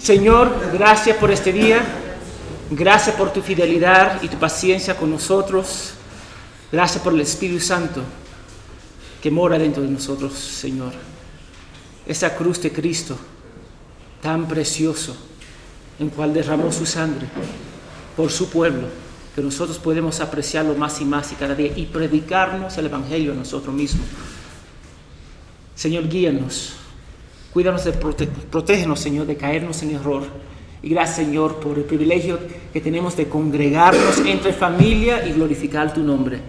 Señor, gracias por este día. Gracias por tu fidelidad y tu paciencia con nosotros. Gracias por el Espíritu Santo que mora dentro de nosotros, Señor. Esa cruz de Cristo, tan precioso, en cual derramó su sangre por su pueblo, que nosotros podemos apreciarlo más y más y cada día y predicarnos el Evangelio a nosotros mismos. Señor, guíanos Cuídanos de protégenos, Señor, de caernos en error. Y gracias, Señor, por el privilegio que tenemos de congregarnos entre familia y glorificar tu nombre.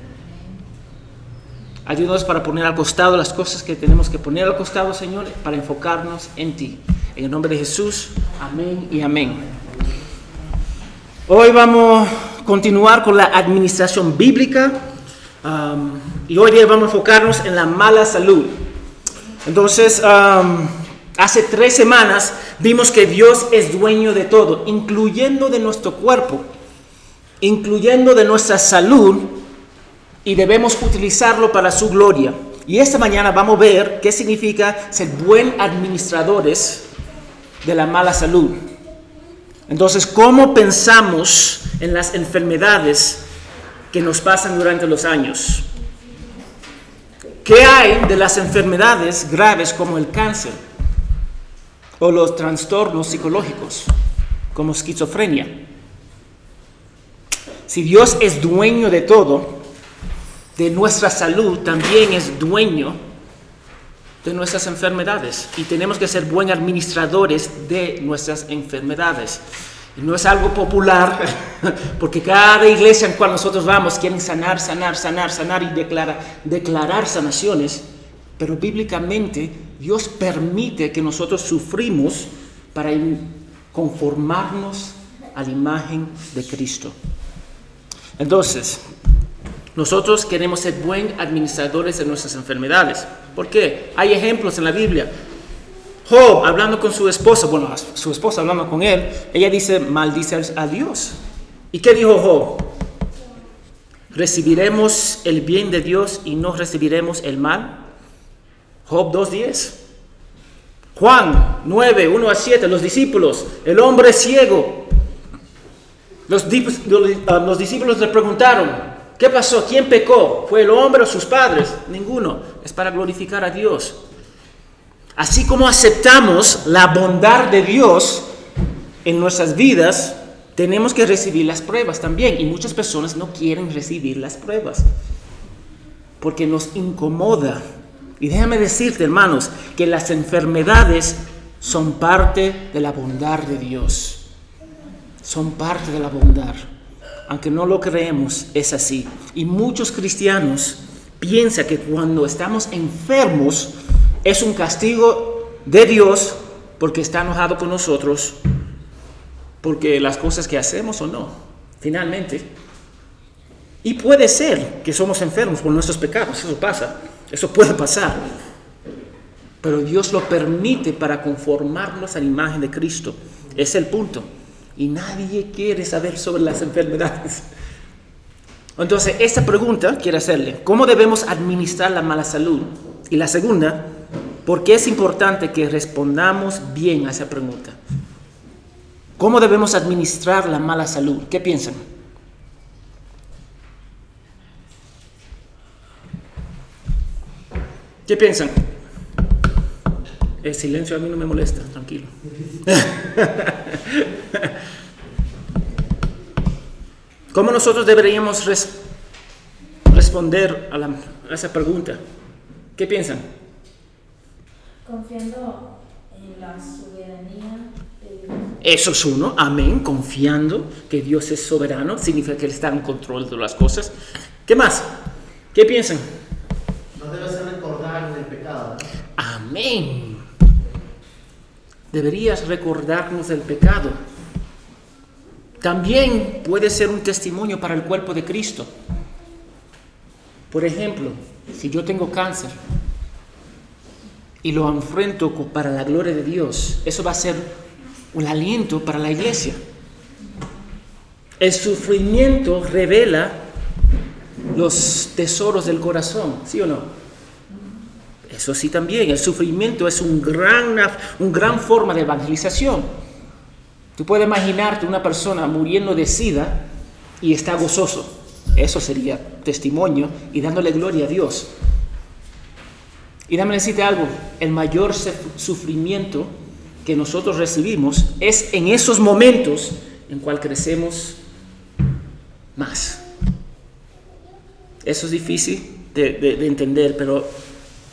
Ayúdanos para poner al costado las cosas que tenemos que poner al costado, Señor, para enfocarnos en ti. En el nombre de Jesús, amén y amén. Hoy vamos a continuar con la administración bíblica um, y hoy día vamos a enfocarnos en la mala salud. Entonces, um, Hace tres semanas vimos que Dios es dueño de todo, incluyendo de nuestro cuerpo, incluyendo de nuestra salud, y debemos utilizarlo para su gloria. Y esta mañana vamos a ver qué significa ser buen administradores de la mala salud. Entonces, ¿cómo pensamos en las enfermedades que nos pasan durante los años? ¿Qué hay de las enfermedades graves como el cáncer? O los trastornos psicológicos, como esquizofrenia. Si Dios es dueño de todo, de nuestra salud, también es dueño de nuestras enfermedades. Y tenemos que ser buenos administradores de nuestras enfermedades. Y no es algo popular, porque cada iglesia en cual nosotros vamos quieren sanar, sanar, sanar, sanar y declarar, declarar sanaciones. Pero bíblicamente Dios permite que nosotros sufrimos para conformarnos a la imagen de Cristo. Entonces, nosotros queremos ser buen administradores de nuestras enfermedades. ¿Por qué? Hay ejemplos en la Biblia. Job, hablando con su esposa, bueno, su esposa hablando con él, ella dice, maldice a Dios. ¿Y qué dijo Job? ¿Recibiremos el bien de Dios y no recibiremos el mal? Job 2.10. Juan 9, 1 a 7, los discípulos, el hombre ciego. Los, ah, los, discípulos le preguntaron, ¿qué pasó? ¿Quién pecó? ¿Fue el hombre o sus padres? Ninguno. Es para glorificar a Dios. Así como aceptamos la bondad de Dios en nuestras vidas, tenemos que recibir las pruebas también. Y muchas personas no quieren recibir las pruebas porque nos incomoda y déjame decirte, hermanos, que las enfermedades son parte de la bondad de Dios. Son parte de la bondad. Aunque no lo creemos, es así. Y muchos cristianos piensan que cuando estamos enfermos es un castigo de Dios porque está enojado con nosotros, porque las cosas que hacemos o no, finalmente. Y puede ser que somos enfermos por nuestros pecados, eso pasa. Eso puede pasar. Pero Dios lo permite para conformarnos a la imagen de Cristo. Es el punto. Y nadie quiere saber sobre las enfermedades. Entonces, esta pregunta quiero hacerle, ¿cómo debemos administrar la mala salud? Y la segunda, ¿por qué es importante que respondamos bien a esa pregunta? ¿Cómo debemos administrar la mala salud? ¿Qué piensan? ¿Qué piensan? El silencio a mí no me molesta, tranquilo. ¿Cómo nosotros deberíamos responder a, a, esa pregunta? ¿Qué piensan? Confiando en la soberanía de Dios. Eso es uno, amén, confiando que Dios es soberano, significa que Él está en control de las cosas. ¿Qué más? ¿Qué piensan? No debe ser. Amén. Deberías recordarnos del pecado. También puede ser un testimonio para el cuerpo de Cristo. Por ejemplo, si yo tengo cáncer y lo enfrento para la gloria de Dios, eso va a ser un aliento para la iglesia. El sufrimiento revela los tesoros del corazón, ¿sí o no? Eso sí también, el sufrimiento es un gran, una gran forma de evangelización. Tú puedes imaginarte una persona muriendo de sida y está gozoso. Eso sería testimonio y dándole gloria a Dios. Y dame decirte algo, el mayor sufrimiento que nosotros recibimos es en esos momentos en cual crecemos más. Eso es difícil de entender, pero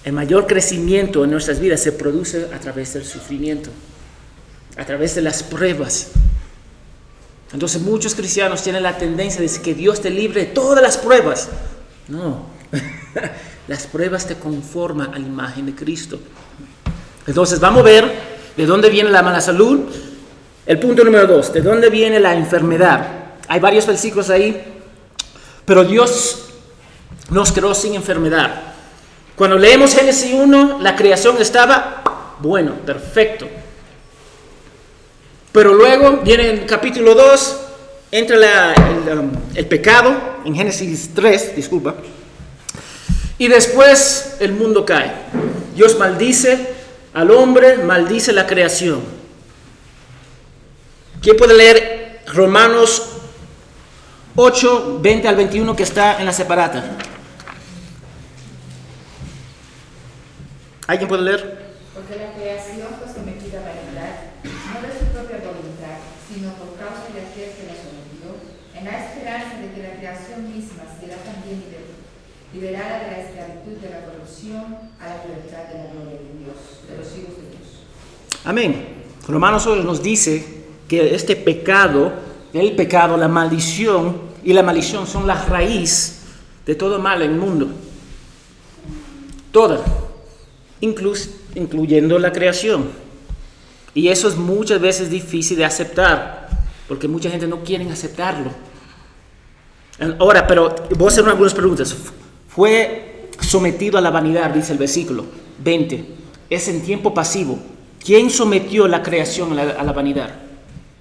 el mayor crecimiento en nuestras vidas se produce a través del sufrimiento, a través de las pruebas. Entonces muchos cristianos tienen la tendencia de decir que Dios te libre de todas las pruebas. No, las pruebas te conforman a la imagen de Cristo. Entonces vamos a ver de dónde viene la mala salud. El punto número dos, de dónde viene la enfermedad. Hay varios versículos ahí, pero Dios nos creó sin enfermedad. Cuando leemos Génesis 1, la creación estaba bueno, perfecto. Pero luego viene el capítulo 2, entra um, el, pecado, en Génesis 3, disculpa, y después el mundo cae. Dios maldice al hombre, maldice la creación. ¿Quién puede leer Romanos 8, 20 al 21 que está en la separata? ¿Alguien puede leer? Porque la creación fue sometida a vanidad, no de su propia voluntad, sino por causa de aquel que la sometió, en la esperanza de que la creación misma será también liberada de la esclavitud de la corrupción a la libertad de la gloria de Dios, de los hijos de Dios. Amén. Romanos 8 nos dice que este pecado, el pecado, la maldición y la maldición son la raíz de todo mal en el mundo. Toda incluyendo la creación. Y eso es muchas veces difícil de aceptar, porque mucha gente no quiere aceptarlo. Ahora, pero voy a hacer algunas preguntas. Fue sometido a la vanidad, dice el versículo 20. Es en tiempo pasivo. ¿Quién sometió la creación a la, a la vanidad?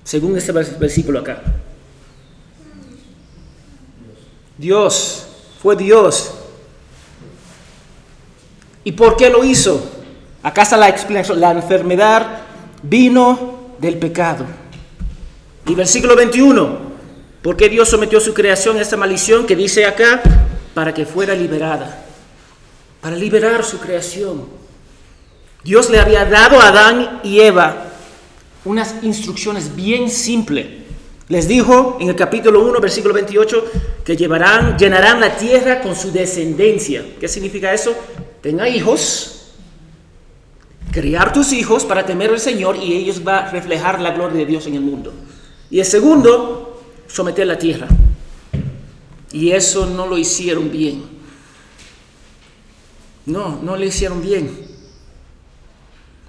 Según este versículo acá. Dios. Fue Dios. ¿Y por qué lo hizo? Acá está la explicación. La enfermedad vino del pecado. Y versículo 21. ¿Por qué Dios sometió su creación a esta maldición que dice acá? Para que fuera liberada. Para liberar su creación. Dios le había dado a Adán y Eva unas instrucciones bien simples. Les dijo en el capítulo 1, versículo 28, que llevarán, llenarán la tierra con su descendencia. ¿Qué significa eso? tenga hijos, criar tus hijos para temer al Señor y ellos van a reflejar la gloria de Dios en el mundo. Y el segundo, someter la tierra. Y eso no lo hicieron bien. No, no le hicieron bien.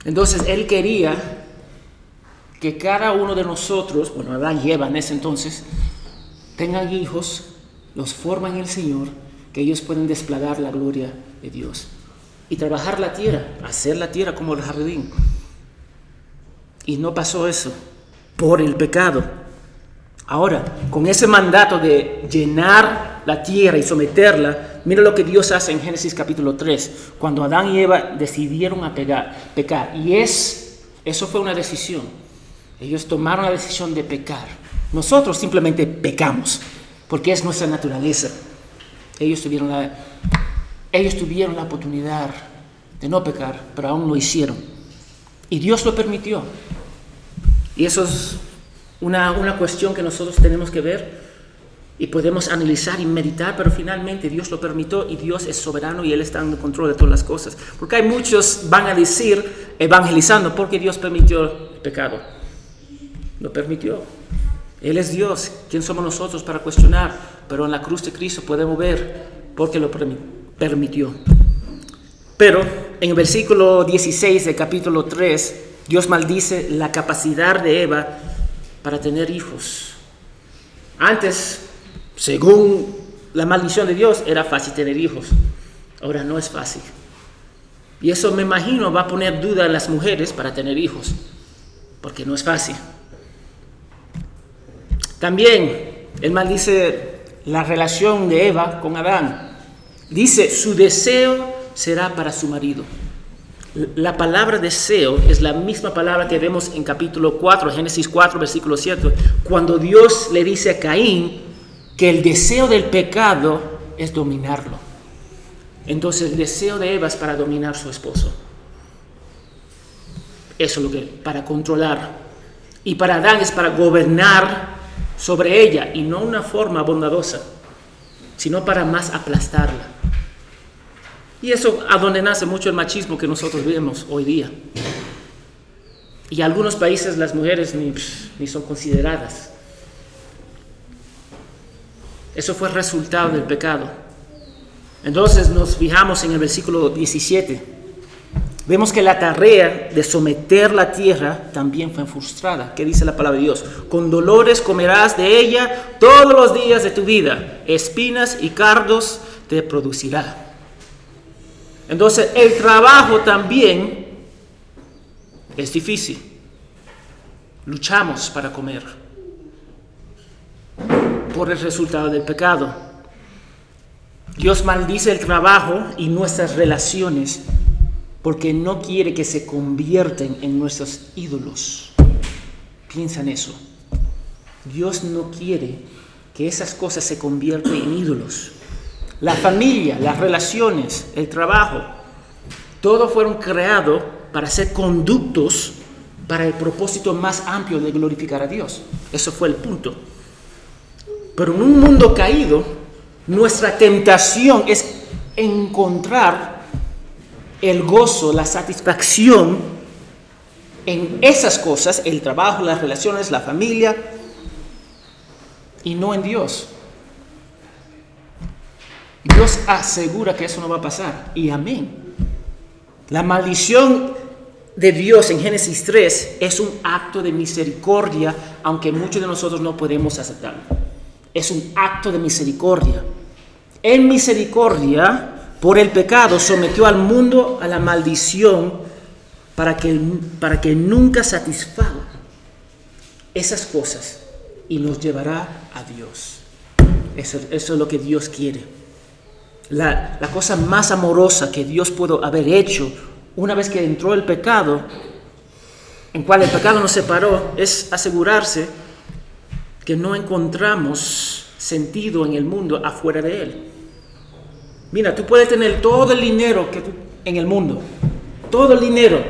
Entonces él quería que cada uno de nosotros, bueno, Adán lleva en ese entonces, tengan hijos, los forman el Señor, que ellos pueden desplegar la gloria de Dios y trabajar la tierra, hacer la tierra como el jardín. Y no pasó eso por el pecado. Ahora, con ese mandato de llenar la tierra y someterla, mira lo que Dios hace en Génesis capítulo 3, cuando Adán y Eva decidieron a pecar. Y es, eso fue una decisión. Ellos tomaron la decisión de pecar. Nosotros simplemente pecamos, porque es nuestra naturaleza. Ellos tuvieron la ellos tuvieron la oportunidad de no pecar, pero aún lo hicieron. Y Dios lo permitió. Y eso es una, una cuestión que nosotros tenemos que ver y podemos analizar y meditar, pero finalmente Dios lo permitió y Dios es soberano y Él está en control de todas las cosas. Porque hay muchos van a decir, evangelizando, porque Dios permitió el pecado. Lo permitió. Él es Dios. ¿Quién somos nosotros para cuestionar? Pero en la cruz de Cristo podemos ver por qué lo permitió. Pero en el versículo 16 del capítulo 3, Dios maldice la capacidad de Eva para tener hijos. Antes, según la maldición de Dios, era fácil tener hijos. Ahora no es fácil. Y eso me imagino va a poner duda en las mujeres para tener hijos, porque no es fácil. También él maldice la relación de Eva con Adán. Dice, su deseo será para su marido. La palabra deseo es la misma palabra que vemos en capítulo 4, Génesis 4, versículo 7, cuando Dios le dice a Caín que el deseo del pecado es dominarlo. Entonces el deseo de Eva es para dominar a su esposo. Eso es lo que, para controlar. Y para Adán es para gobernar sobre ella y no una forma bondadosa, sino para más aplastarla. Y eso a donde nace mucho el machismo que nosotros vemos hoy día. Y algunos países las mujeres ni, ni son consideradas. Eso fue resultado del pecado. Entonces nos fijamos en el versículo 17 Vemos que la tarea de someter la tierra también fue frustrada. ¿Qué dice la palabra de Dios? Con dolores comerás de ella todos los días de tu vida. Espinas y cardos te producirá. Entonces el trabajo también es difícil. Luchamos para comer por el resultado del pecado. Dios maldice el trabajo y nuestras relaciones porque no quiere que se convierten en nuestros ídolos. Piensa en eso. Dios no quiere que esas cosas se conviertan en ídolos. La familia, las relaciones, el trabajo, todo fueron creados para ser conductos para el propósito más amplio de glorificar a Dios. Eso fue el punto. Pero en un mundo caído, nuestra tentación es encontrar el gozo, la satisfacción en esas cosas, el trabajo, las relaciones, la familia, y no en Dios. Dios asegura que eso no va a pasar. Y amén. La maldición de Dios en Génesis 3 es un acto de misericordia, aunque muchos de nosotros no podemos aceptarlo. Es un acto de misericordia. En misericordia, por el pecado sometió al mundo a la maldición para que, para que nunca satisfaga esas cosas y nos llevará a Dios. Eso, es lo que Dios quiere. La, la, cosa más amorosa que Dios pudo haber hecho una vez que entró el pecado, en cual el pecado nos separó, es asegurarse que no encontramos sentido en el mundo afuera de Él. Mira, tú puedes tener todo el dinero que en el mundo, todo el dinero.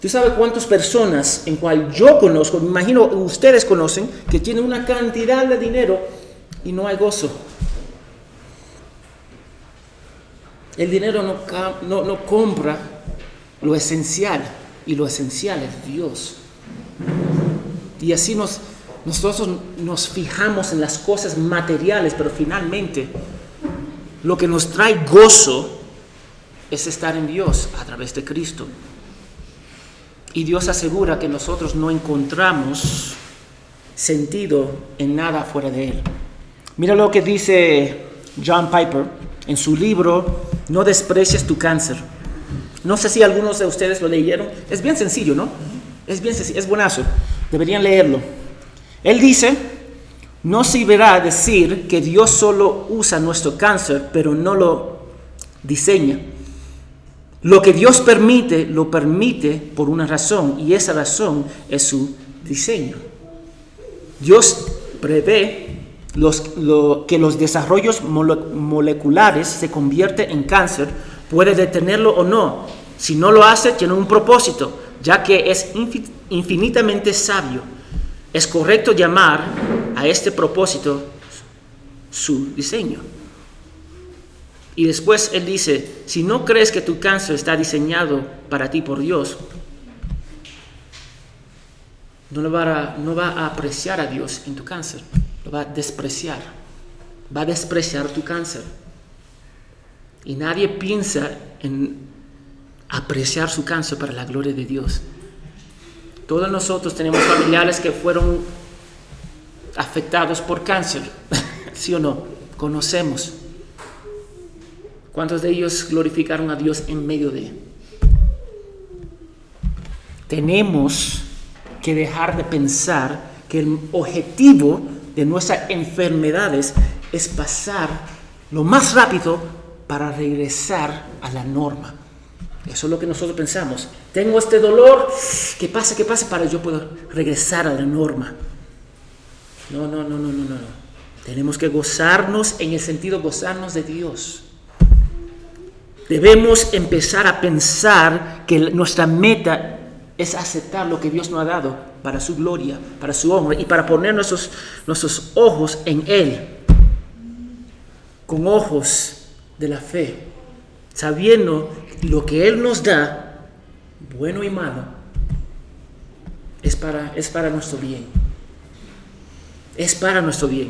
¿Tú sabes cuántas personas en cual yo conozco, me imagino ustedes conocen, que tienen una cantidad de dinero y no hay gozo? El dinero no, no compra lo esencial y lo esencial es Dios. Y así nos, nosotros nos fijamos en las cosas materiales, pero finalmente lo que nos trae gozo es estar en Dios a través de Cristo. Y Dios asegura que nosotros no encontramos sentido en nada fuera de Él. Mira lo que dice John Piper en su libro No desprecies tu cáncer. No sé si algunos de ustedes lo leyeron. Es bien sencillo, ¿no? Es bien sencillo, es buenazo. Deberían leerlo. Él dice, no sirverá decir que Dios solo usa nuestro cáncer, pero no lo diseña. Lo que Dios permite, lo permite por una razón, y esa razón es su diseño. Dios prevé que los desarrollos moleculares se convierten en cáncer, puede detenerlo o no. Si no lo hace, tiene un propósito, ya que es infinitamente sabio es correcto llamar a este propósito su diseño. Y después él dice, si no crees que tu cáncer está diseñado para ti por Dios, no, va a, no va a apreciar a Dios en tu cáncer, lo va a despreciar, va a despreciar tu cáncer. Y nadie piensa en apreciar su cáncer para la gloria de Dios. Todos nosotros tenemos familiares que fueron afectados por cáncer, ¿sí o no? Conocemos. ¿Cuántos de ellos glorificaron a Dios en medio de? Tenemos que dejar de pensar que el objetivo de nuestras enfermedades es pasar lo más rápido para regresar a la norma. Eso es lo que nosotros pensamos. Tengo este dolor, que pase, que pase para yo poder regresar a la norma. No, no, no, no, no, no. Tenemos que gozarnos en el sentido gozarnos de Dios. Debemos empezar a pensar que nuestra meta es aceptar lo que Dios nos ha dado para su gloria, para su honra y para poner nuestros, nuestros ojos en Él, con ojos de la fe, sabiendo lo que Él nos da, bueno y malo, es para, es para nuestro bien. Es para nuestro bien.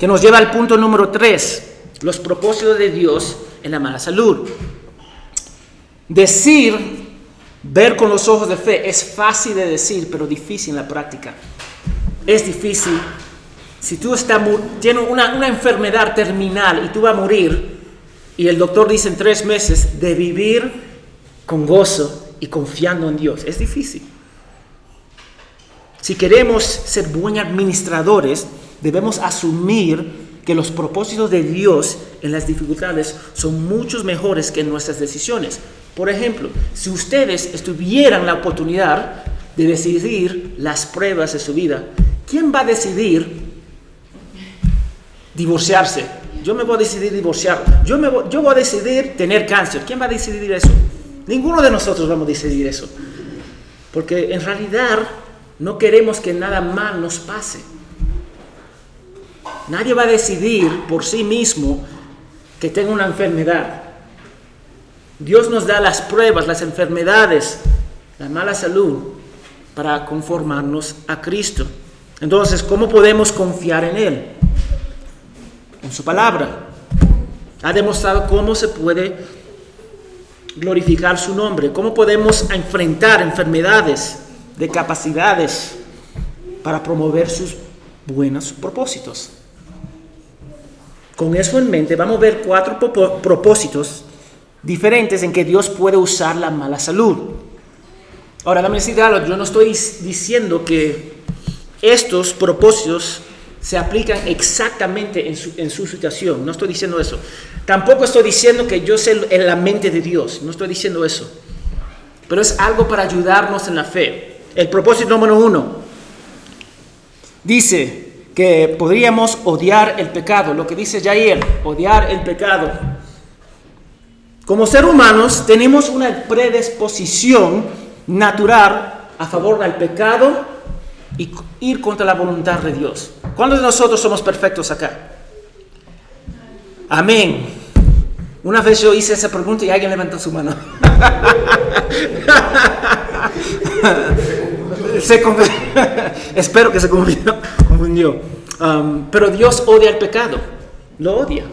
Que nos lleva al punto número 3, los propósitos de Dios en la mala salud. Decir, ver con los ojos de fe, es fácil de decir, pero difícil en la práctica. Es difícil. Si tú estás, tienes una, una enfermedad terminal y tú vas a morir, y el doctor dice en tres meses de vivir con gozo y confiando en Dios, es difícil. Si queremos ser buenos administradores, debemos asumir que los propósitos de Dios en las dificultades son muchos mejores que nuestras decisiones. Por ejemplo, si ustedes estuvieran la oportunidad de decidir las pruebas de su vida, ¿quién va a decidir divorciarse? Yo me voy a decidir divorciar. Yo, me voy, yo voy a decidir tener cáncer. ¿Quién va a decidir eso? Ninguno de nosotros vamos a decidir eso. Porque en realidad no queremos que nada mal nos pase. Nadie va a decidir por sí mismo que tenga una enfermedad. Dios nos da las pruebas, las enfermedades, la mala salud para conformarnos a Cristo. Entonces, ¿cómo podemos confiar en Él? En su palabra. Ha demostrado cómo se puede glorificar su nombre, cómo podemos enfrentar enfermedades de capacidades para promover sus buenos propósitos. Con eso en mente, vamos a ver cuatro propósitos diferentes en que Dios puede usar la mala salud. Ahora, dame decir algo, yo no estoy diciendo que estos propósitos se aplican exactamente en su, en su, situación, no estoy diciendo eso. Tampoco estoy diciendo que yo sé en la mente de Dios, no estoy diciendo eso. Pero es algo para ayudarnos en la fe. El propósito número uno dice que podríamos odiar el pecado, lo que dice Jair, odiar el pecado. Como ser humanos tenemos una predisposición natural a favor del pecado y ir contra la voluntad de Dios. ¿Cuántos de nosotros somos perfectos acá? Amén. Una vez yo hice esa pregunta y alguien levantó su mano. se Espero que se confundió. Um, pero Dios odia el pecado. Lo odia.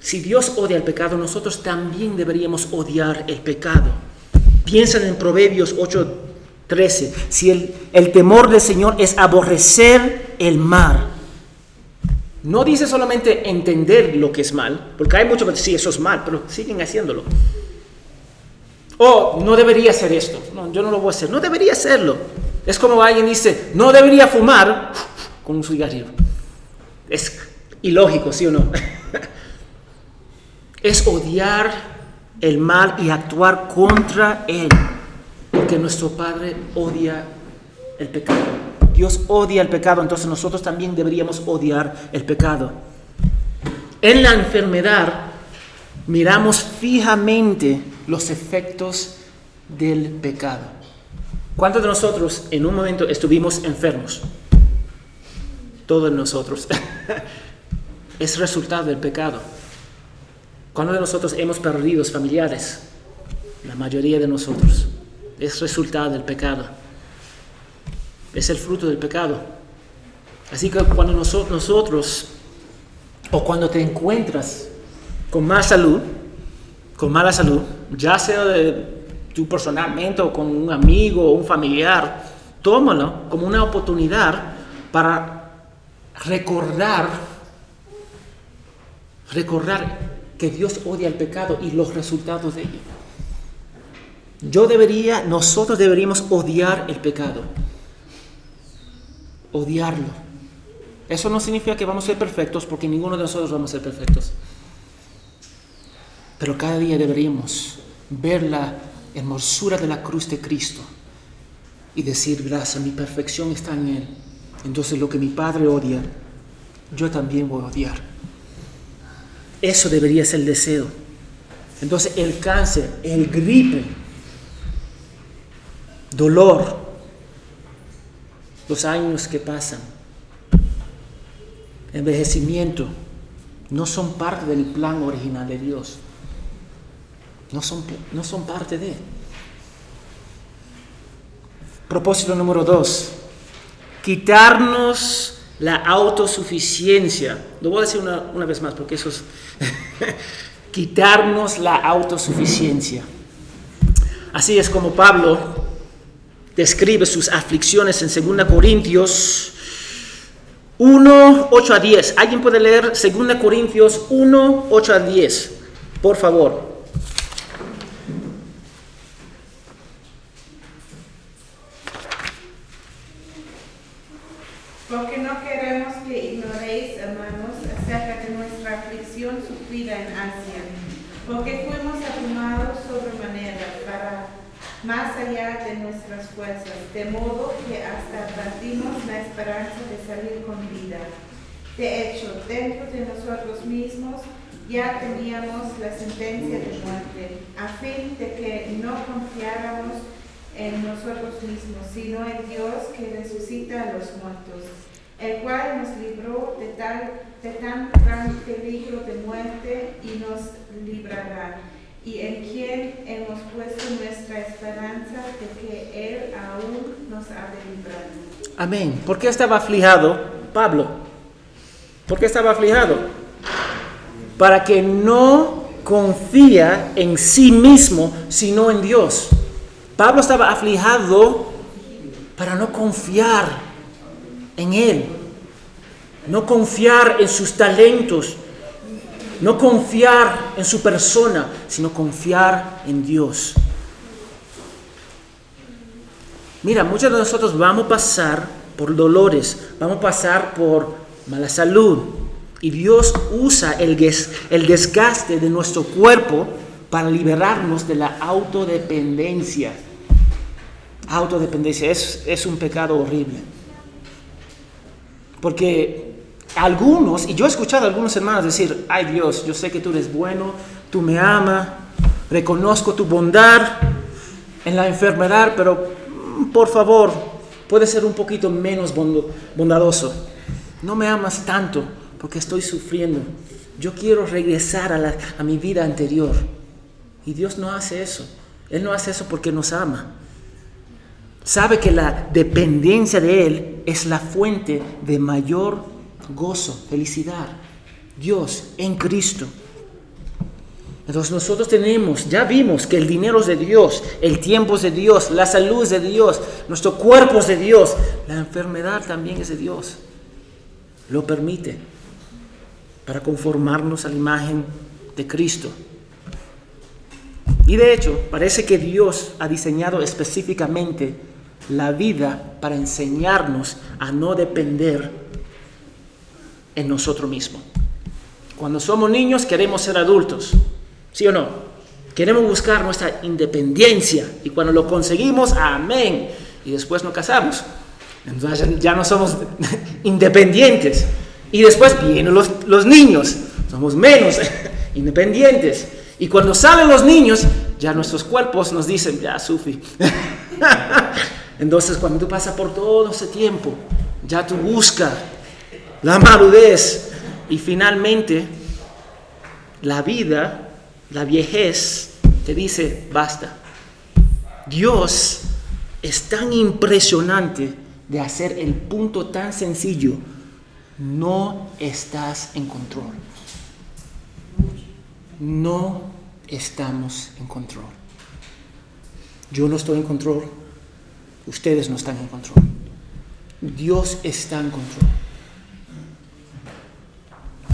Si Dios odia el pecado, nosotros también deberíamos odiar el pecado. Piensan en Proverbios 8:13. Si el, el temor del Señor es aborrecer el mal. No dice solamente entender lo que es mal, porque hay muchos que dicen, eso es mal, pero siguen haciéndolo. Oh, no debería hacer esto. No, yo no lo voy a hacer. No debería hacerlo. Es como alguien dice, no debería fumar con un cigarrillo. Es ilógico, ¿sí o no? es odiar el mal y actuar contra él, porque nuestro Padre odia el pecado. Dios odia el pecado, entonces nosotros también deberíamos odiar el pecado. En la enfermedad miramos fijamente los efectos del pecado. ¿Cuántos de nosotros en un momento estuvimos enfermos? Todos nosotros. es resultado del pecado. ¿Cuántos de nosotros hemos perdido familiares? La mayoría de nosotros. Es resultado del pecado. Es el fruto del pecado. Así que cuando nosotros, o cuando te encuentras con más salud, con mala salud, ya sea de tú personalmente o con un amigo o un familiar, tómalo como una oportunidad para recordar, recordar que Dios odia el pecado y los resultados de ello. Yo debería, nosotros deberíamos odiar el pecado, odiarlo. Eso no significa que vamos a ser perfectos, porque ninguno de nosotros vamos a ser perfectos. Pero cada día deberíamos ver la hermosura de la cruz de Cristo y decir, gracias, mi perfección está en Él. Entonces lo que mi Padre odia, yo también voy a odiar. Eso debería ser el deseo. Entonces el cáncer, el gripe, dolor, los años que pasan, envejecimiento, no son parte del plan original de Dios. No son, no son parte de. Propósito número dos, quitarnos la autosuficiencia. Lo voy a decir una, una vez más porque eso es... quitarnos la autosuficiencia. Así es como Pablo describe sus aflicciones en 2 Corintios 1, 8 a 10. ¿Alguien puede leer 2 Corintios 1, 8 a 10? Por favor. Porque no queremos que ignoréis, hermanos, acerca de nuestra aflicción sufrida en Asia, porque fuimos abrumados sobremanera para más allá de nuestras fuerzas, de modo que hasta perdimos la esperanza de salir con vida. De hecho, dentro de nosotros mismos ya teníamos la sentencia de muerte, a fin de que no confiáramos en nosotros mismos, sino en Dios que resucita a los muertos, el cual nos libró de, tal, de tan gran peligro de muerte y nos librará, y en quien hemos puesto nuestra esperanza de que Él aún nos ha de librar. Amén. ¿Por qué estaba aflijado Pablo? ¿Por qué estaba aflijado? Para que no confía en sí mismo, sino en Dios. Pablo estaba aflijado para no confiar en Él, no confiar en sus talentos, no confiar en su persona, sino confiar en Dios. Mira, muchos de nosotros vamos a pasar por dolores, vamos a pasar por mala salud. Y Dios usa el, desgaste de nuestro cuerpo para liberarnos de la autodependencia. Autodependencia es un pecado horrible. Porque algunos, y yo he escuchado a algunos hermanos decir, ay Dios, yo sé que tú eres bueno, tú me amas, reconozco tu bondad en la enfermedad, pero mm, por favor, puede ser un poquito menos bondadoso. No me amas tanto porque estoy sufriendo. Yo quiero regresar a, a mi vida anterior. Y Dios no hace eso. Él no hace eso porque nos ama. Sabe que la dependencia de Él es la fuente de mayor gozo, felicidad. Dios en Cristo. Entonces nosotros tenemos, ya vimos que el dinero es de Dios, el tiempo es de Dios, la salud es de Dios, nuestro cuerpo es de Dios, la enfermedad también es de Dios. Lo permite para conformarnos a la imagen de Cristo. Y de hecho, parece que Dios ha diseñado específicamente la vida para enseñarnos a no depender en nosotros mismos. Cuando somos niños queremos ser adultos, ¿sí o no? Queremos buscar nuestra independencia y cuando lo conseguimos, amén. Y después nos casamos. Entonces ya no somos independientes. Y después vienen los, los niños, somos menos independientes. Y cuando salen los niños, ya nuestros cuerpos nos dicen, ya, Sufi. Entonces, cuando tú pasas por todo ese tiempo, ya tú buscas la madurez y finalmente la vida, la viejez, te dice, basta. Dios es tan impresionante de hacer el punto tan sencillo. No estás en control. No estamos en control. Yo no estoy en control. Ustedes no están en control. Dios está en control.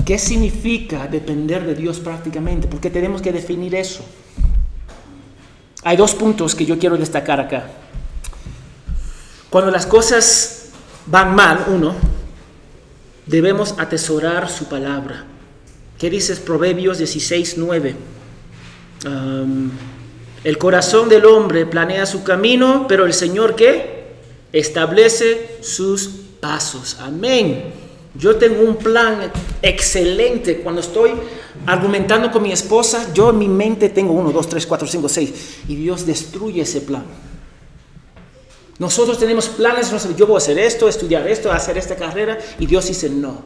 ¿Qué significa depender de Dios prácticamente? Porque tenemos que definir eso. Hay dos puntos que yo quiero destacar acá. Cuando las cosas van mal, uno, debemos atesorar su palabra. ¿Qué dices Proverbios 16, 9? El corazón del hombre planea su camino, pero el Señor qué? Establece sus pasos. Amén. Yo tengo un plan excelente. Cuando estoy argumentando con mi esposa, yo en mi mente tengo uno, dos, tres, cuatro, cinco, seis. Y Dios destruye ese plan. Nosotros tenemos planes, yo voy a hacer esto, estudiar esto, hacer esta carrera, y Dios dice no.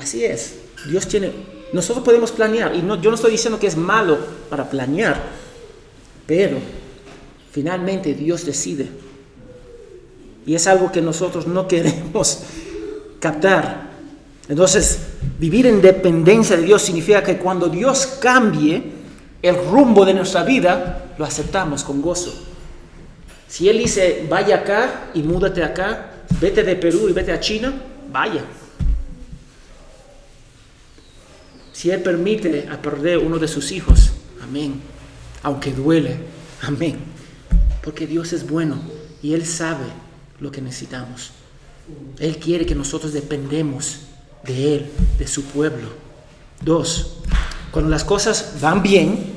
Así es. Dios tiene, nosotros podemos planear, y no, yo no estoy diciendo que es malo para planear, pero finalmente Dios decide. Y es algo que nosotros no queremos captar. Entonces, vivir en dependencia de Dios significa que cuando Dios cambie, el rumbo de nuestra vida, lo aceptamos con gozo. Si Él dice, vaya acá y múdate acá, vete de Perú y vete a China, vaya. Si Él permite a perder uno de sus hijos, amén. Aunque duele, amén. Porque Dios es bueno y Él sabe lo que necesitamos. Él quiere que nosotros dependemos de Él, de su pueblo. Dos, cuando las cosas van bien,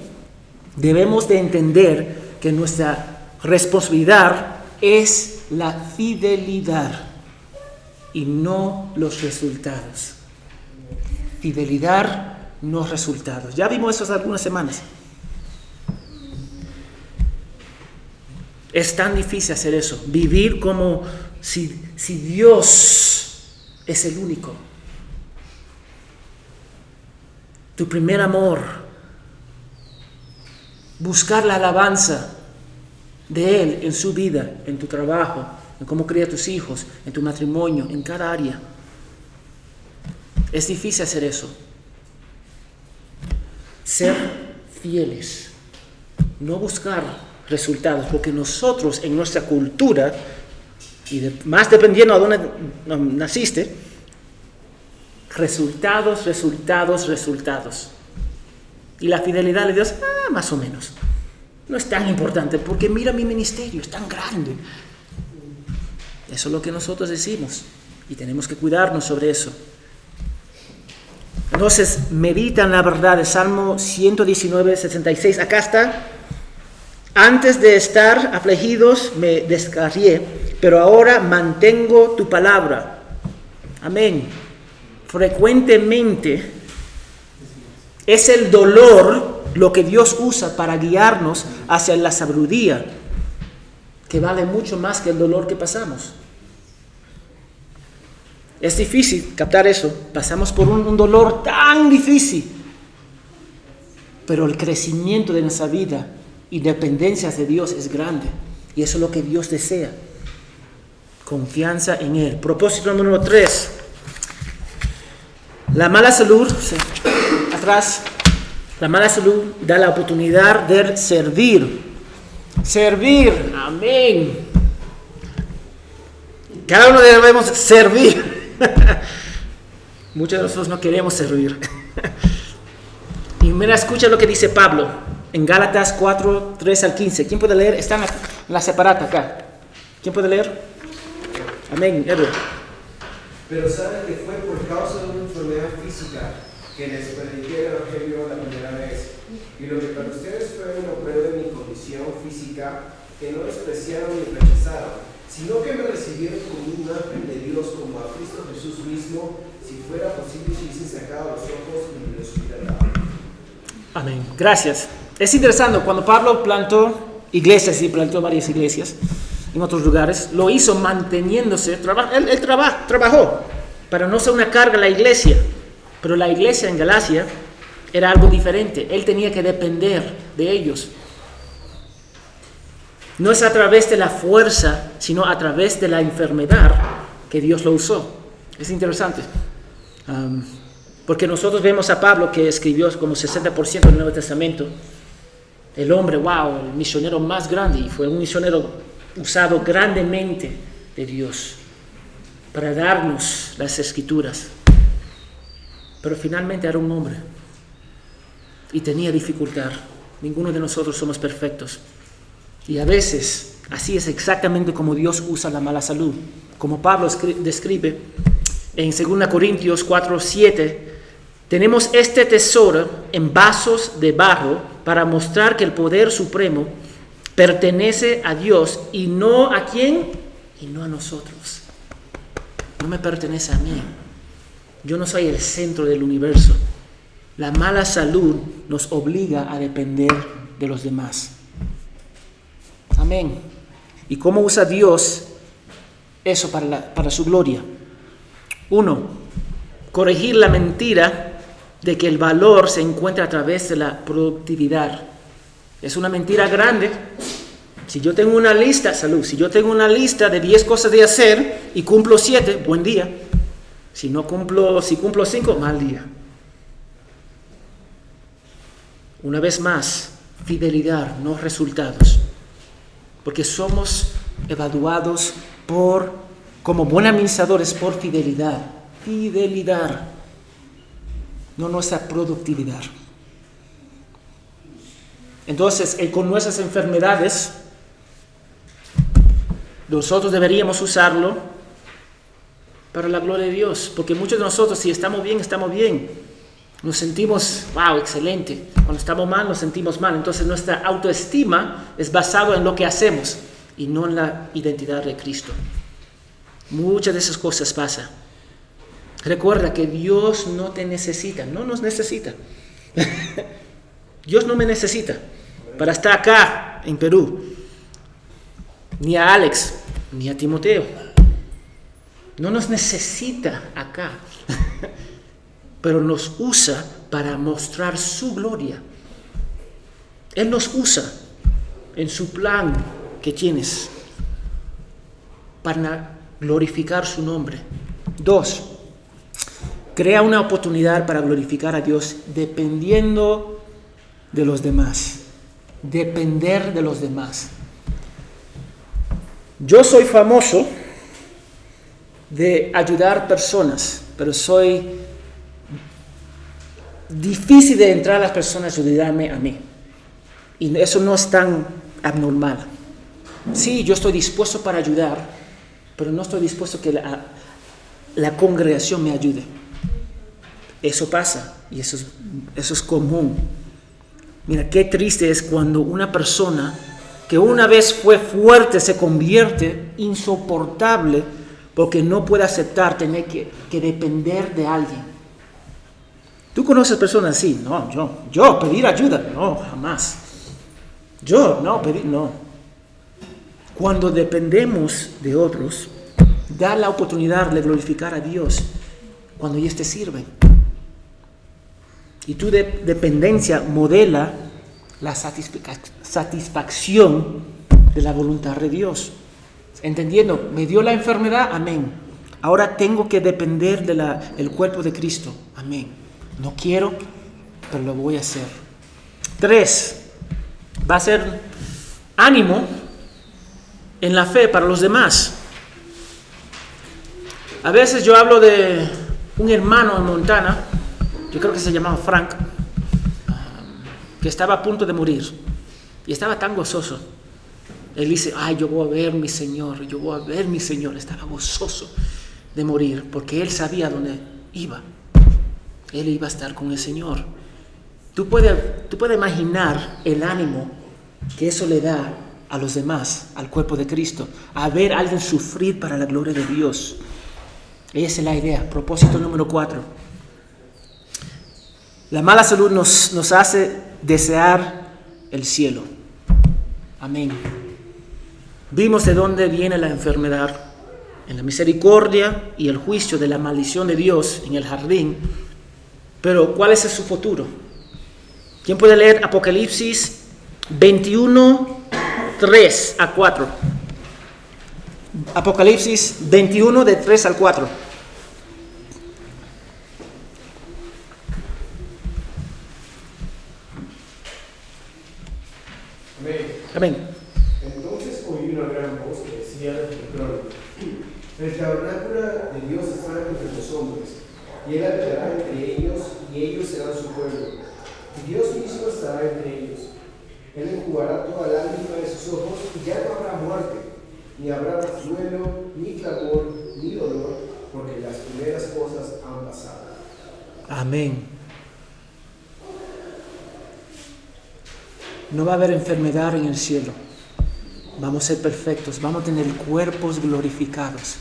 debemos de entender que nuestra responsabilidad es la fidelidad y no los resultados. Fidelidad, no resultados. Ya vimos eso hace algunas semanas. Es tan difícil hacer eso, vivir como si, si Dios es el único. Tu primer amor, buscar la alabanza de Él en su vida, en tu trabajo, en cómo cría tus hijos, en tu matrimonio, en cada área. Es difícil hacer eso. Ser fieles, no buscar resultados, porque nosotros en nuestra cultura, y más dependiendo a dónde naciste, resultados, resultados, resultados. Y la fidelidad de Dios, ah, más o menos. No es tan importante porque mira mi ministerio, es tan grande. Eso es lo que nosotros decimos y tenemos que cuidarnos sobre eso. Entonces, meditan la verdad de Salmo 119, 66. Acá está. Antes de estar afligidos me descarrié, pero ahora mantengo tu palabra. Amén. Frecuentemente es el dolor lo que Dios usa para guiarnos hacia la sabiduría, que vale mucho más que el dolor que pasamos. Es difícil captar eso. Pasamos por un, dolor tan difícil. Pero el crecimiento de nuestra vida y dependencias de Dios es grande. Y eso es lo que Dios desea. Confianza en Él. Propósito número tres. La mala salud atrás, la mala salud da la oportunidad de servir. Servir, amén. Cada uno debemos servir. Muchos de nosotros no queremos servir. y mira, escucha lo que dice Pablo en Gálatas 4, 3 al 15. ¿Quién puede leer? Está en la, separata acá. ¿Quién puede leer? Amén, Edward. Pero sabe que fue por causa de una enfermedad física que les prediqué el Evangelio la primera vez. Y lo que para ustedes fue una prueba de mi condición física, que no despreciaron ni rechazaron, sino que me recibieron como un ángel de Dios, como a Cristo Jesús mismo, si fuera posible, si hubiesen sacado los ojos y me los Amén. Gracias. Es interesante, cuando Pablo plantó iglesias y plantó varias iglesias en otros lugares, lo hizo manteniéndose, él, él trabajó para no ser una carga a la iglesia. Pero la iglesia en Galacia era algo diferente. Él tenía que depender de ellos. No es a través de la fuerza, sino a través de la enfermedad que Dios lo usó. Es interesante. porque nosotros vemos a Pablo que escribió como 60% del Nuevo Testamento. El hombre, wow, el misionero más grande. Y fue un misionero usado grandemente de Dios para darnos las escrituras. Pero finalmente era un hombre y tenía dificultad. Ninguno de nosotros somos perfectos. Y a veces así es exactamente como Dios usa la mala salud. Como Pablo describe en 2 Corintios 4, 7, Tenemos este tesoro en vasos de barro para mostrar que el poder supremo pertenece a Dios y no a quién y no a nosotros. No me pertenece a mí. Yo no soy el centro del universo. La mala salud nos obliga a depender de los demás. Amén. ¿Y cómo usa Dios eso para, para su gloria? Uno, corregir la mentira de que el valor se encuentra a través de la productividad. Es una mentira grande. Si yo tengo una lista, salud, si yo tengo una lista de 10 cosas de hacer y cumplo 7, buen día. Si no cumplo, si cumplo 5, mal día. Una vez más, fidelidad, no resultados. Porque somos evaluados por, como buenos administradores, por fidelidad. Fidelidad, no nuestra productividad. Entonces, eh, con nuestras enfermedades, nosotros deberíamos usarlo para la gloria de Dios, porque muchos de nosotros, si estamos bien, estamos bien. Nos sentimos, wow, excelente. Cuando estamos mal, nos sentimos mal. Entonces, nuestra autoestima es basada en lo que hacemos y no en la identidad de Cristo. Muchas de esas cosas pasan. Recuerda que Dios no te necesita, no nos necesita. Dios no me necesita para estar acá en Perú, ni a Alex, ni a Timoteo. No nos necesita acá, pero nos usa para mostrar su gloria. Él nos usa en su plan que tienes para glorificar su nombre. Dos, crea una oportunidad para glorificar a Dios dependiendo de los demás. Depender de los demás. Yo soy famoso de ayudar personas, pero soy difícil de entrar a las personas y ayudarme a mí. Y eso no es tan abnormal. Sí, yo estoy dispuesto para ayudar, pero no estoy dispuesto que la, la congregación me ayude. Eso pasa y eso es, eso es común. Mira, qué triste es cuando una persona que una vez fue fuerte se convierte insoportable porque no puede aceptar tener que, que depender de alguien. ¿Tú conoces personas así? No, yo, yo, pedir ayuda, no, jamás. Yo, no, pedir, no. Cuando dependemos de otros, da la oportunidad de glorificar a Dios cuando ellos te sirven. Y tu de- dependencia modela la satisfac- satisfacción de la voluntad de Dios. Entendiendo, me dio la enfermedad, amén. Ahora tengo que depender del cuerpo de Cristo, amén. No quiero, pero lo voy a hacer. Tres, va a ser ánimo en la fe para los demás. A veces yo hablo de un hermano en Montana, yo creo que se llamaba Frank, que estaba a punto de morir y estaba tan gozoso. Él dice, ay, yo voy a ver mi Señor, yo voy a ver mi Señor. Estaba gozoso de morir porque él sabía dónde iba. Él iba a estar con el Señor. Tú puedes, tú puedes imaginar el ánimo que eso le da a los demás, al cuerpo de Cristo, a ver a alguien sufrir para la gloria de Dios. Esa es la idea. Propósito número cuatro. La mala salud nos, nos hace desear el cielo. Amén. Vimos de dónde viene la enfermedad. En la misericordia y el juicio de la maldición de Dios en el jardín. Pero ¿cuál es su futuro? ¿Quién puede leer Apocalipsis 21, 3 a 4? Apocalipsis 21 de 3 al 4. Amén. Amén. Entonces oí una gran voz que decía el el tabernáculo de Dios está entre los hombres, y Él habitará entre ellos, y ellos serán su pueblo. Dios mismo estará entre ellos. Él enjugará toda lágrima de sus ojos y ya no habrá muerte, ni habrá duelo, ni clamor, ni dolor, porque las primeras cosas han pasado. Amén. No va a haber enfermedad en el cielo. Vamos a ser perfectos, vamos a tener cuerpos glorificados.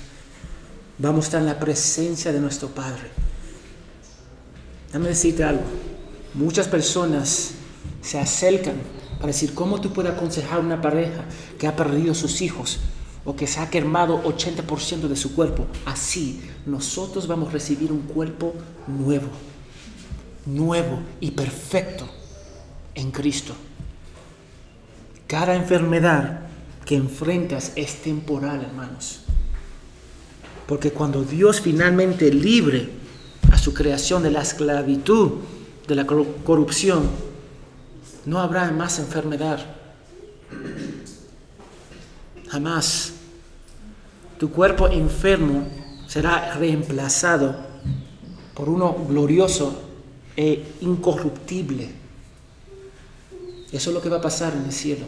Vamos a estar en la presencia de nuestro Padre. Déjame decirte algo. Muchas personas se acercan para decir cómo tú puedes aconsejar a una pareja que ha perdido sus hijos o que se ha quemado 80% de su cuerpo. Así, nosotros vamos a recibir un cuerpo nuevo, nuevo y perfecto en Cristo. Cada enfermedad que enfrentas es temporal, hermanos. Porque cuando Dios finalmente libre a su creación de la esclavitud, de la corrupción, no habrá más enfermedad. Jamás. Tu cuerpo enfermo será reemplazado por uno glorioso e incorruptible. Eso es lo que va a pasar en el cielo.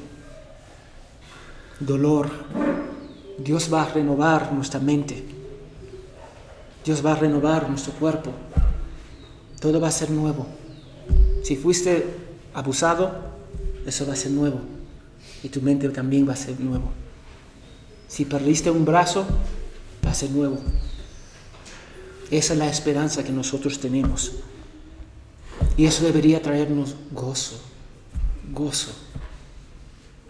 Dolor. Dios va a renovar nuestra mente. Dios va a renovar nuestro cuerpo. Todo va a ser nuevo. Si fuiste abusado, eso va a ser nuevo. Y tu mente también va a ser nuevo. Si perdiste un brazo, va a ser nuevo. Esa es la esperanza que nosotros tenemos. Y eso debería traernos gozo, gozo.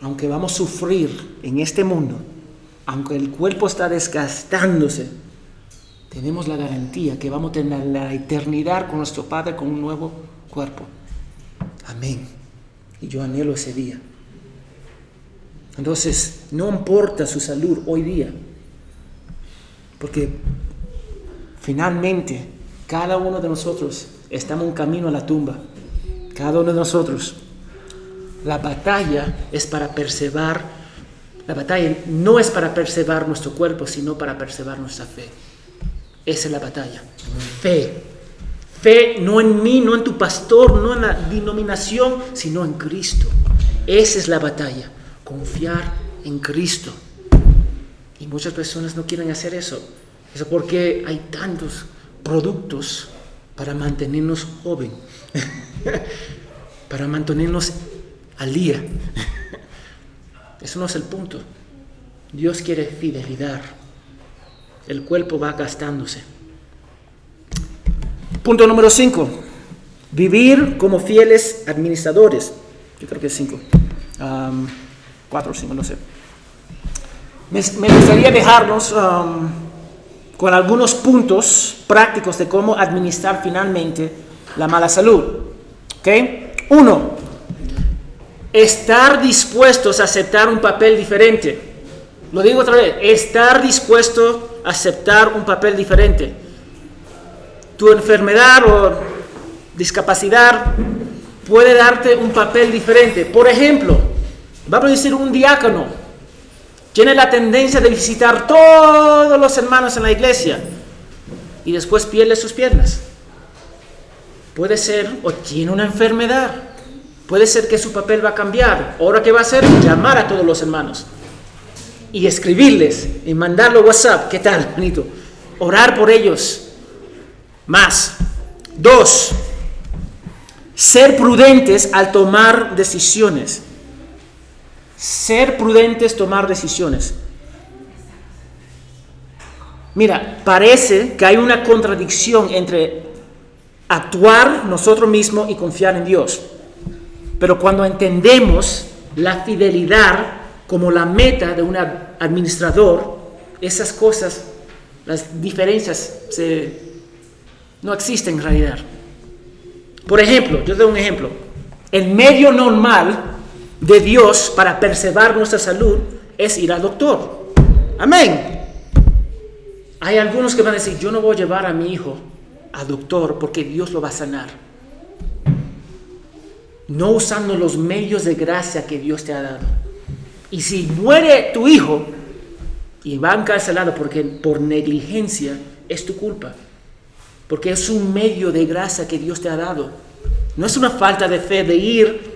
Aunque vamos a sufrir en este mundo, aunque el cuerpo está desgastándose, tenemos la garantía que vamos a tener la eternidad con nuestro Padre con un nuevo cuerpo. Amén. Y yo anhelo ese día. Entonces, no importa su salud hoy día, porque finalmente cada uno de nosotros estamos en camino a la tumba. Cada uno de nosotros. La batalla es para perseverar. La batalla no es para perseverar nuestro cuerpo, sino para perseverar nuestra fe. Esa es la batalla. Fe. Fe no en mí, no en tu pastor, no en la denominación, sino en Cristo. Esa es la batalla confiar en Cristo. Y muchas personas no quieren hacer eso. Eso porque hay tantos productos para mantenernos joven, para mantenernos al día. Eso no es el punto. Dios quiere fidelidad. El cuerpo va gastándose. Punto número 5. Vivir como fieles administradores. Yo creo que es 5 cuatro o cinco, no sé. Me, gustaría dejarnos con algunos puntos prácticos de cómo administrar finalmente la mala salud. ¿Ok? Uno, estar dispuestos a aceptar un papel diferente. Lo digo otra vez, estar dispuesto a aceptar un papel diferente. Tu enfermedad o discapacidad puede darte un papel diferente. Por ejemplo, Vamos a decir un diácono. Tiene la tendencia de visitar todos los hermanos en la iglesia y después pierde sus piernas. Puede ser o tiene una enfermedad. Puede ser que su papel va a cambiar. Ahora, ¿qué va a hacer? Llamar a todos los hermanos y escribirles y mandarlo WhatsApp. ¿Qué tal, bonito? Orar por ellos. Más. Dos, ser prudentes al tomar decisiones. Ser prudentes, tomar decisiones. Mira, parece que hay una contradicción entre actuar nosotros mismos y confiar en Dios. Pero cuando entendemos la fidelidad como la meta de un administrador, esas cosas, las diferencias no existen en realidad. Por ejemplo, yo doy un ejemplo. El medio normal de Dios para preservar nuestra salud es ir al doctor. Amén. Hay algunos que van a decir, yo no voy a llevar a mi hijo al doctor porque Dios lo va a sanar. No usando los medios de gracia que Dios te ha dado. Y si muere tu hijo y va encarcelado porque por negligencia es tu culpa. Porque es un medio de gracia que Dios te ha dado. No es una falta de fe de ir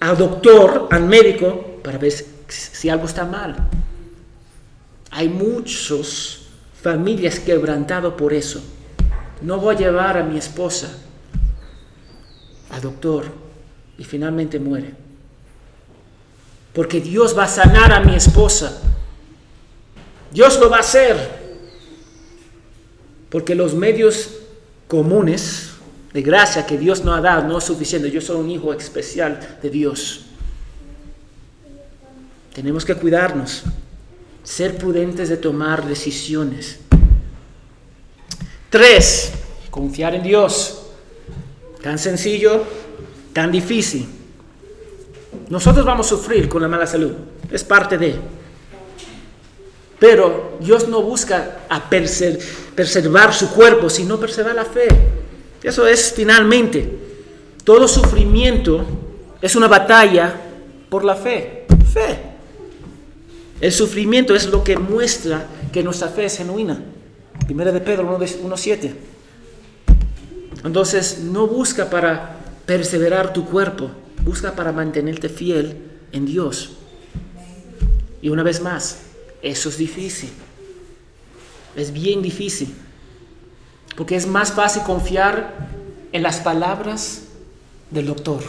al doctor, al médico, para ver si algo está mal. Hay muchas familias quebrantadas por eso. No voy a llevar a mi esposa al doctor y finalmente muere. Porque Dios va a sanar a mi esposa. Dios lo va a hacer, porque los medios comunes de gracia que Dios nos ha dado no es suficiente. Yo soy un hijo especial de Dios. Tenemos que cuidarnos, ser prudentes de tomar decisiones. Tres, confiar en Dios. Tan sencillo, tan difícil. Nosotros vamos a sufrir con la mala salud, es parte de. Pero Dios no busca a preservar su cuerpo, sino preservar la fe. Eso es finalmente. Todo sufrimiento es una batalla por la fe. Fe. El sufrimiento es lo que muestra que nuestra fe es genuina. Primera de Pedro 1.7. Entonces, no busca para perseverar tu cuerpo, busca para mantenerte fiel en Dios. Y una vez más, eso es difícil. Es bien difícil. Porque es más fácil confiar en las palabras del doctor.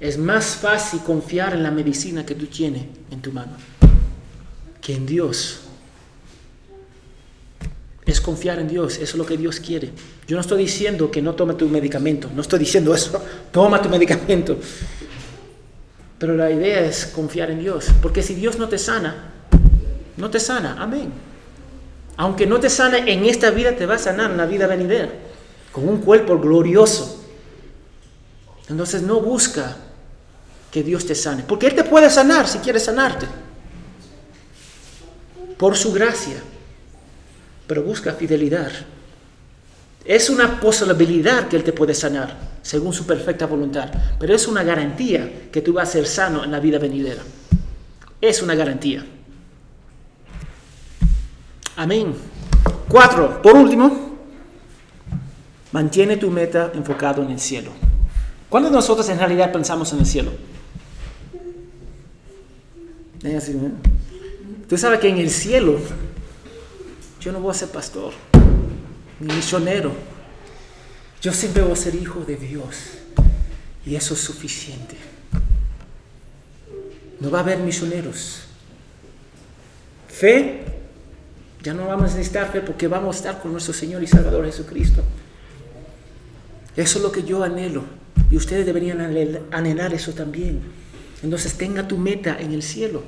Es más fácil confiar en la medicina que tú tienes en tu mano que en Dios. Es confiar en Dios, eso es lo que Dios quiere. Yo no estoy diciendo que no tome tu medicamento, no estoy diciendo eso, toma tu medicamento. Pero la idea es confiar en Dios, porque si Dios no te sana, no te sana, amén. Aunque no te sane en esta vida, te va a sanar en la vida venidera, con un cuerpo glorioso. Entonces no busca que Dios te sane, porque Él te puede sanar si quiere sanarte, por su gracia, pero busca fidelidad. Es una posibilidad que Él te puede sanar, según su perfecta voluntad, pero es una garantía que tú vas a ser sano en la vida venidera. Es una garantía. Amén. Cuatro, por último, mantiene tu meta enfocado en el cielo. ¿Cuándo nosotros en realidad pensamos en el cielo? Tú sabes que en el cielo yo no voy a ser pastor, ni misionero. Yo siempre voy a ser hijo de Dios. Y eso es suficiente. No va a haber misioneros. Fe, ya no vamos a necesitar fe porque vamos a estar con nuestro Señor y Salvador Jesucristo. Eso es lo que yo anhelo. Y ustedes deberían anhelar eso también. Entonces tenga tu meta en el cielo.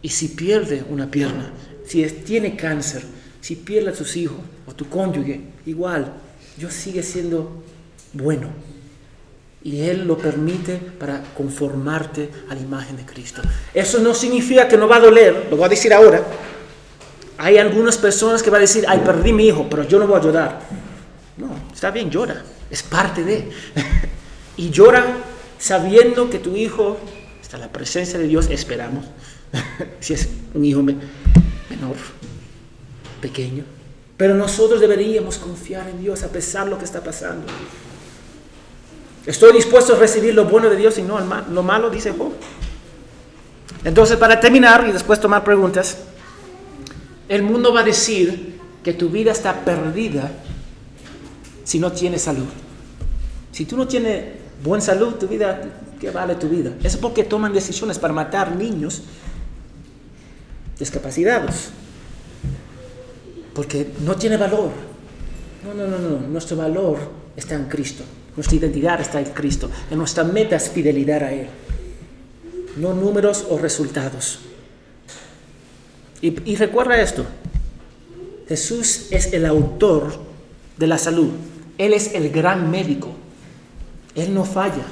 Y si pierde una pierna, si tiene cáncer, si pierde a tus hijos o tu cónyuge, igual, Dios sigue siendo bueno. Y Él lo permite para conformarte a la imagen de Cristo. Eso no significa que no va a doler, lo voy a decir ahora. Hay algunas personas que van a decir, ay, perdí mi hijo, pero yo no voy a llorar. No, está bien, llora, es parte de. y llora sabiendo que tu hijo está en la presencia de Dios, esperamos, si es un hijo pequeño. Pero nosotros deberíamos confiar en Dios a pesar de lo que está pasando. Estoy dispuesto a recibir lo bueno de Dios y no lo malo, dice Job. Entonces, para terminar y después tomar preguntas, el mundo va a decir que tu vida está perdida si no tienes salud. Si tú no tienes buena salud, tu vida, ¿qué vale tu vida? Es porque toman decisiones para matar niños discapacitados. Porque no tiene valor. No, no, no, no. Nuestro valor está en Cristo. Nuestra identidad está en Cristo. Y nuestra meta es fidelidad a Él. No números o resultados. Y, y recuerda esto. Jesús es el autor de la salud. Él es el gran médico. Él no falla.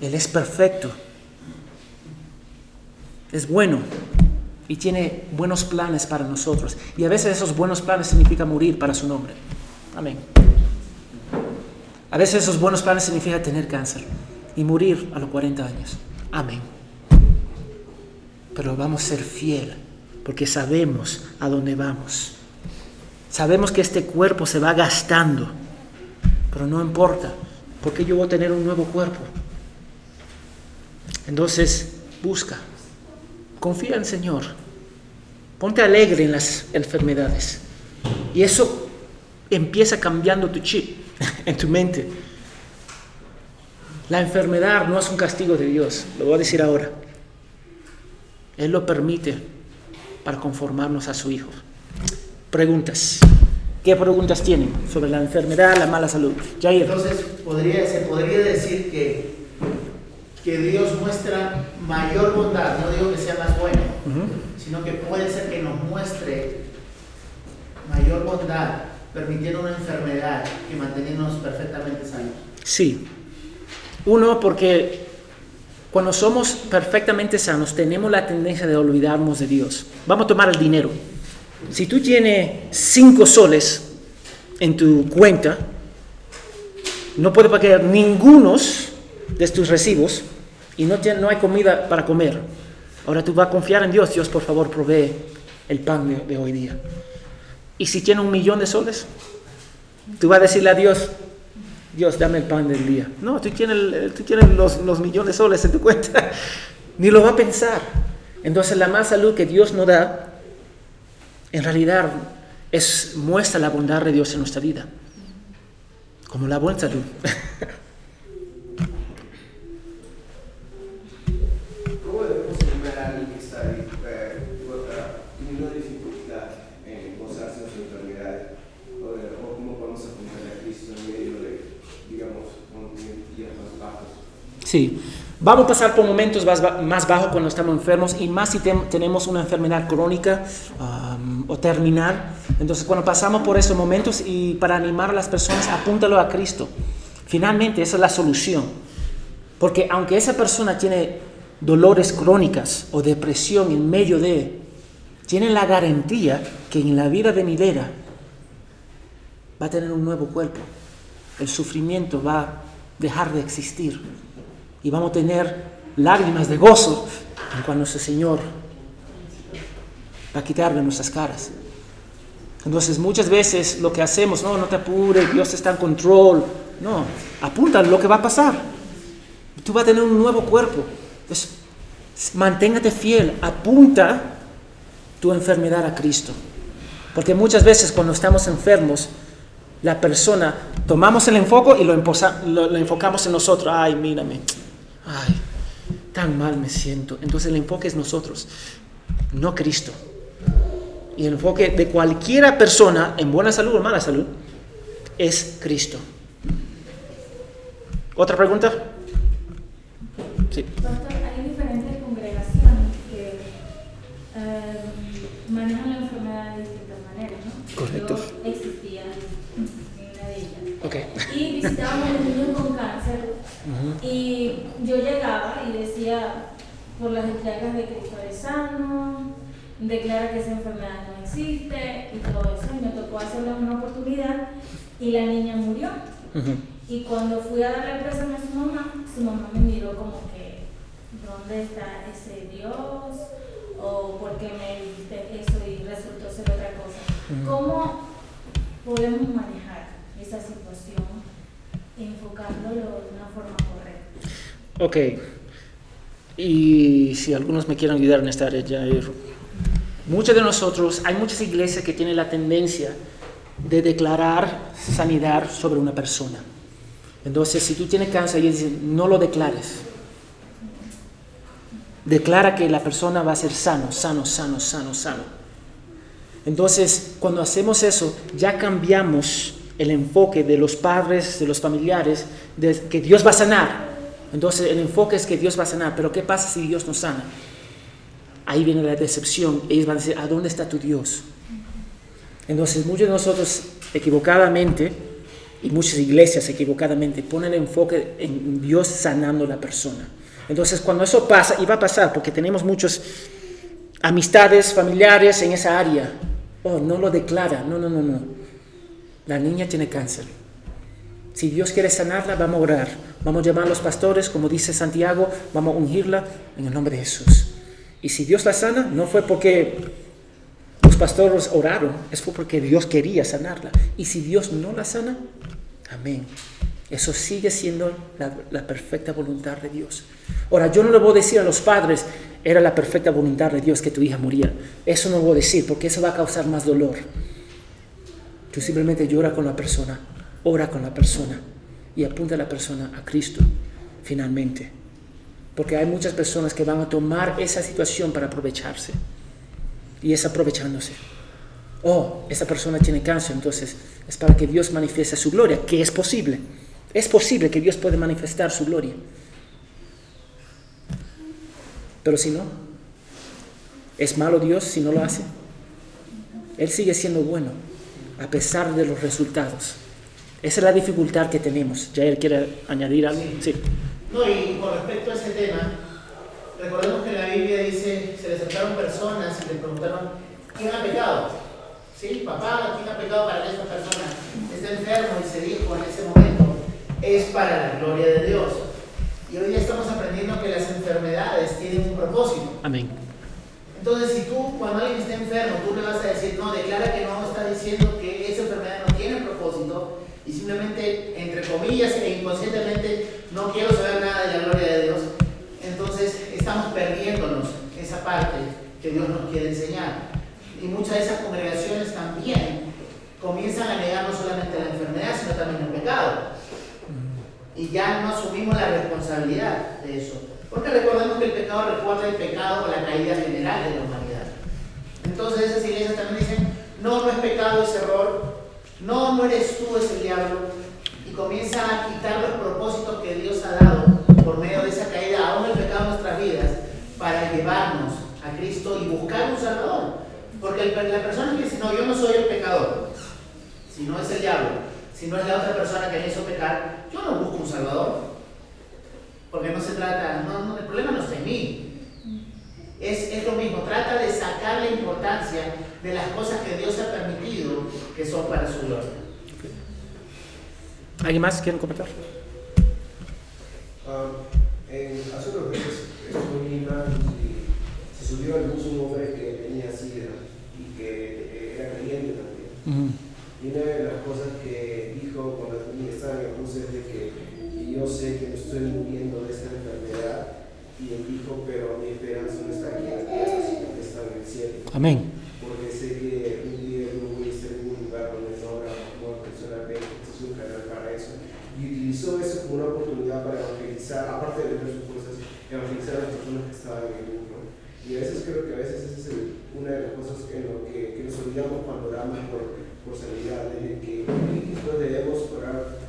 Él es perfecto. Es bueno y tiene buenos planes para nosotros. Y a veces esos buenos planes significan morir para su nombre. Amén. A veces esos buenos planes significan tener cáncer y morir a los 40 años. Amén. Pero vamos a ser fiel porque sabemos a dónde vamos. Sabemos que este cuerpo se va gastando, pero no importa, porque yo voy a tener un nuevo cuerpo. Entonces, busca, confía en el Señor, ponte alegre en las enfermedades. Y eso empieza cambiando tu chip en tu mente. La enfermedad no es un castigo de Dios, lo voy a decir ahora. Él lo permite para conformarnos a su Hijo. Preguntas. ¿Qué preguntas tienen sobre la enfermedad, la mala salud? Entonces, se podría decir que, que Dios muestra mayor bondad, no digo que sea más bueno, sino que puede ser que nos muestre mayor bondad permitiendo una enfermedad que manteniéndonos perfectamente sanos. Sí. Uno, porque cuando somos perfectamente sanos tenemos la tendencia de olvidarnos de Dios. Vamos a tomar el dinero. Si tú tienes cinco soles en tu cuenta, no puedes pagar ninguno de tus recibos y no, tiene- no hay comida para comer. Ahora tú vas a confiar en Dios. Dios, por favor, provee el pan de, hoy día. Y si tienes un millón de soles, tú vas a decirle a Dios, Dios, dame el pan del día. No, tú tienes, el- tú tienes los, los millones de soles en tu cuenta. Ni lo va a pensar. Entonces la más salud que Dios nos da, en realidad, es, muestra la bondad de Dios en nuestra vida. Como la buena salud. ¿Cómo debemos animar a alguien que está eh, eh, teniendo dificultad en gozarse de su enfermedad? O, de- o cómo podemos acompañar a Cristo en medio de, digamos, cuando tiene días más bajos? Sí. Vamos a pasar por momentos más, más bajos cuando estamos enfermos y más si tem- tenemos una enfermedad crónica um, o terminal. Entonces, cuando pasamos por esos momentos y para animar a las personas, apúntalo a Cristo. Finalmente, esa es la solución. Porque aunque esa persona tiene dolores crónicas o depresión en medio de, tiene la garantía que en la vida venidera va a tener un nuevo cuerpo. El sufrimiento va a dejar de existir y vamos a tener lágrimas de gozo en cuando nuestro Señor va a quitar de nuestras caras. Entonces muchas veces lo que hacemos, no, no te apures, Dios está en control. No, apunta lo que va a pasar. Tú vas a tener un nuevo cuerpo. Manténgate fiel, apunta tu enfermedad a Cristo. Porque muchas veces cuando estamos enfermos, la persona, tomamos el enfoque y lo- lo enfocamos en nosotros. Ay, mírame. Ay, tan mal me siento. Entonces el enfoque es nosotros, no Cristo. Y el enfoque de cualquiera persona, en buena salud o mala salud, es Cristo. ¿Otra pregunta? Sí. Doctor, hay diferentes congregaciones que eh, manejan la enfermedad de distintas maneras, ¿no? Correcto. Y visitábamos a los niños con cáncer y yo llegaba y decía, por las llagas de Cristo eres sano, declara que esa enfermedad no existe y todo eso. Y me tocó hacerlo en una oportunidad y la niña murió. Y cuando fui a darle el préstamo a su mamá, su mamá me miró como que, ¿dónde está ese Dios? ¿O por qué me dijiste eso y resultó ser otra cosa? Ujú. ¿Cómo podemos manejar esa situación, enfocándolo de una forma correcta? Ok. Y si algunos me quieren ayudar en esta área, ya, muchos de nosotros, hay muchas iglesias que tienen la tendencia de declarar sanidad sobre una persona. Entonces, si tú tienes cáncer, ellos dicen, no lo declares. Declara que la persona va a ser sano, sano, sano, sano, sano. Entonces, cuando hacemos eso, ya cambiamos el enfoque de los padres, de los familiares, de que Dios va a sanar. Entonces, el enfoque es que Dios va a sanar. Pero ¿qué pasa si Dios no sana? Ahí viene la decepción. Ellos van a decir, ¿a dónde está tu Dios? Entonces, muchos de nosotros equivocadamente, y muchas iglesias equivocadamente, ponen el enfoque en Dios sanando a la persona. Entonces, cuando eso pasa, y va a pasar, porque tenemos muchas amistades familiares en esa área, oh, no lo declara, no, no, no, no. La niña tiene cáncer. Si Dios quiere sanarla, vamos a orar. Vamos a llamar a los pastores, como dice Santiago, vamos a ungirla en el nombre de Jesús. Y si Dios la sana, no fue porque los pastores oraron, es porque Dios quería sanarla. Y si Dios no la sana, amén. Eso sigue siendo la, la perfecta voluntad de Dios. Ahora, yo no le voy a decir a los padres, era la perfecta voluntad de Dios que tu hija muriera. Eso no lo voy a decir porque eso va a causar más dolor. Tú simplemente llora con la persona, ora con la persona y apunta a la persona a Cristo. finalmente. Porque hay muchas personas que van a tomar esa situación para aprovecharse. Y es aprovechándose. Oh, esa persona tiene cáncer, entonces es para que Dios manifieste su gloria, que es posible. Es posible que Dios pueda manifestar su gloria. Pero si no, ¿es malo Dios si no lo hace? Él sigue siendo bueno a pesar de los resultados. Esa es la dificultad que tenemos. ¿Ya él quiere añadir algo? Sí. No, y con respecto a ese tema, recordemos que la Biblia dice, se le acercaron personas y le preguntaron, ¿quién ha pecado? ¿Sí? Papá, ¿quién ha pecado para que esta persona esté enfermo? Y se dijo en ese momento, es para la gloria de Dios. Y hoy ya estamos aprendiendo que las enfermedades tienen un propósito. Amén. Entonces, si tú, cuando alguien está enfermo, tú le vas a decir, no, declara que no está diciendo que esa enfermedad no tiene propósito, y simplemente, entre comillas e inconscientemente, no quiero saber nada de la gloria de Dios, entonces estamos perdiéndonos esa parte que Dios nos quiere enseñar. Y muchas de esas congregaciones también comienzan a negar no solamente la enfermedad, sino también el pecado. Y ya no asumimos la responsabilidad de eso. Porque recordemos que el pecado recuerda el pecado o la caída general de la humanidad. Entonces esas iglesias también dicen, no, no es pecado, es error, no, no eres tú, es el diablo. Y comienza a quitar los propósitos que Dios ha dado por medio de esa caída, aún el pecado en nuestras vidas, para llevarnos a Cristo y buscar un Salvador. Porque la persona que dice, no, yo no soy el pecador, si no es el diablo, si no es la otra persona que me hizo pecar, yo no busco un Salvador. Porque no se trata, no, no, el problema no está en mí. Es, es lo mismo, trata de sacar la importancia de las cosas que Dios ha permitido que son para su gloria. ¿Alguien más quiere comentar? Um, en, hace unos meses estuve en Lima y se subió al bus un hombre que tenía sida y que era creyente también. Y una de las cosas que dijo cuando estaba en el bus es de que yo sé que me estoy muriendo de esta enfermedad y él dijo, pero mi esperanza no está aquí en la tierra, sino que está en el cielo. Amén. Porque sé que un día yo voy a estar en un lugar donde no habrá una persona ve que este es un canal para eso. Y utilizó eso como una oportunidad evangelizar, aparte de ver sus fuerzas, evangelizar a las personas que estaban en el mundo. Y a veces creo que a veces esa es el, una de las cosas en lo que, que nos olvidamos cuando oramos por, por sanidad, de que nosotros debemos orar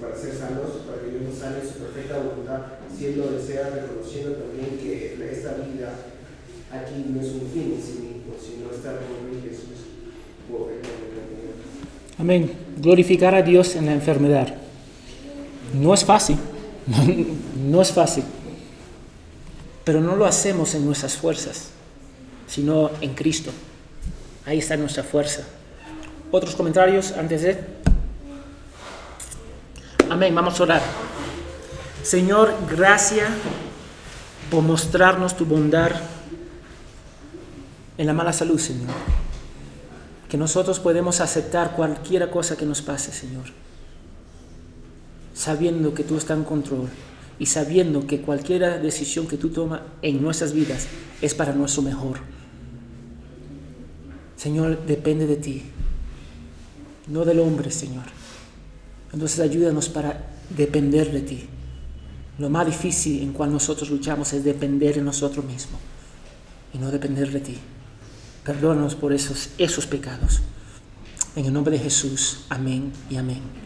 para ser sanos, para que Dios nos sane su perfecta voluntad, siendo desea, reconociendo también que esta vida aquí no es un fin en sí mismo, sino estar con Jesús Amén. Glorificar a Dios en la enfermedad. No es fácil, no es fácil, pero no lo hacemos en nuestras fuerzas, sino en Cristo. Ahí está nuestra fuerza. ¿Otros comentarios antes de? Amén, vamos a orar. Señor, gracias por mostrarnos tu bondad en la mala salud, Señor. Que nosotros podemos aceptar cualquier cosa que nos pase, Señor. Sabiendo que tú estás en control y sabiendo que cualquier decisión que tú tomas en nuestras vidas es para nuestro mejor. Señor, depende de ti, no del hombre, Señor. Entonces ayúdanos para depender de ti. Lo más difícil en cual nosotros luchamos es depender de nosotros mismos y no depender de ti. Perdónanos por esos, esos pecados. En el nombre de Jesús, amén y amén.